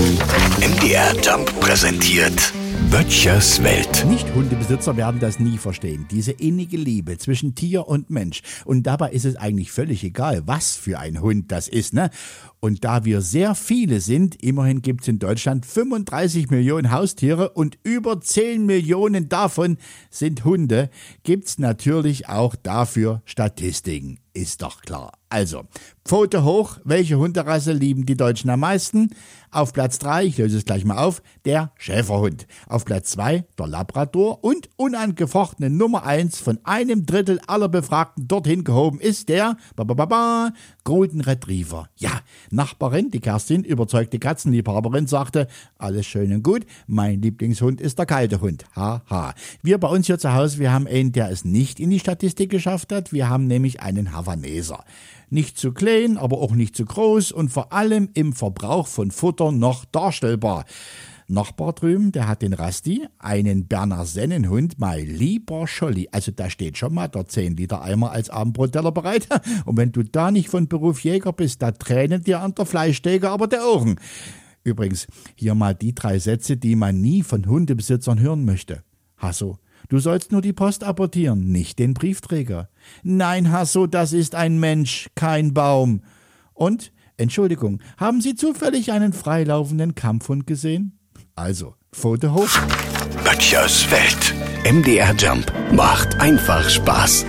MDR Jump präsentiert Böttchers Welt. Nicht-Hundebesitzer werden das nie verstehen. Diese innige Liebe zwischen Tier und Mensch. Und dabei ist es eigentlich völlig egal, was für ein Hund das ist, ne? Und da wir sehr viele sind, immerhin gibt's in Deutschland 35 Millionen Haustiere und über 10 Millionen davon sind Hunde, gibt's natürlich auch dafür Statistiken. Ist doch klar. Also, Pfote hoch, welche Hunderasse lieben die Deutschen am meisten? Auf Platz 3, ich löse es gleich mal auf, der Schäferhund. Auf Platz 2 der Labrador und unangefochtene Nummer 1 von einem Drittel aller Befragten dorthin gehoben ist der ba, ba, ba, Golden Retriever. Ja, Nachbarin, die Kerstin, überzeugte Katzenliebhaberin, sagte, alles schön und gut, mein Lieblingshund ist der kalte Hund. Haha. Ha. Wir bei uns hier zu Hause, wir haben einen, der es nicht in die Statistik geschafft hat. Wir haben nämlich einen Havaneser. Nicht zu klein, aber auch nicht zu groß und vor allem im Verbrauch von Futter noch darstellbar. Nachbar drüben, der hat den Rasti, einen Berner Sennenhund, mein lieber Scholli. Also da steht schon mal der 10 Liter Eimer als Abendbrotteller bereit. Und wenn du da nicht von Beruf Jäger bist, da tränen dir an der Fleischdecke aber der Ohren. Übrigens, hier mal die drei Sätze, die man nie von Hundebesitzern hören möchte. Hasso, du sollst nur die Post apportieren, nicht den Briefträger. Nein, Hasso, das ist ein Mensch, kein Baum. Und, Entschuldigung, haben Sie zufällig einen freilaufenden Kampfhund gesehen? Also, Pfote hoch. Böttchers Welt. MDR Jump macht einfach Spaß.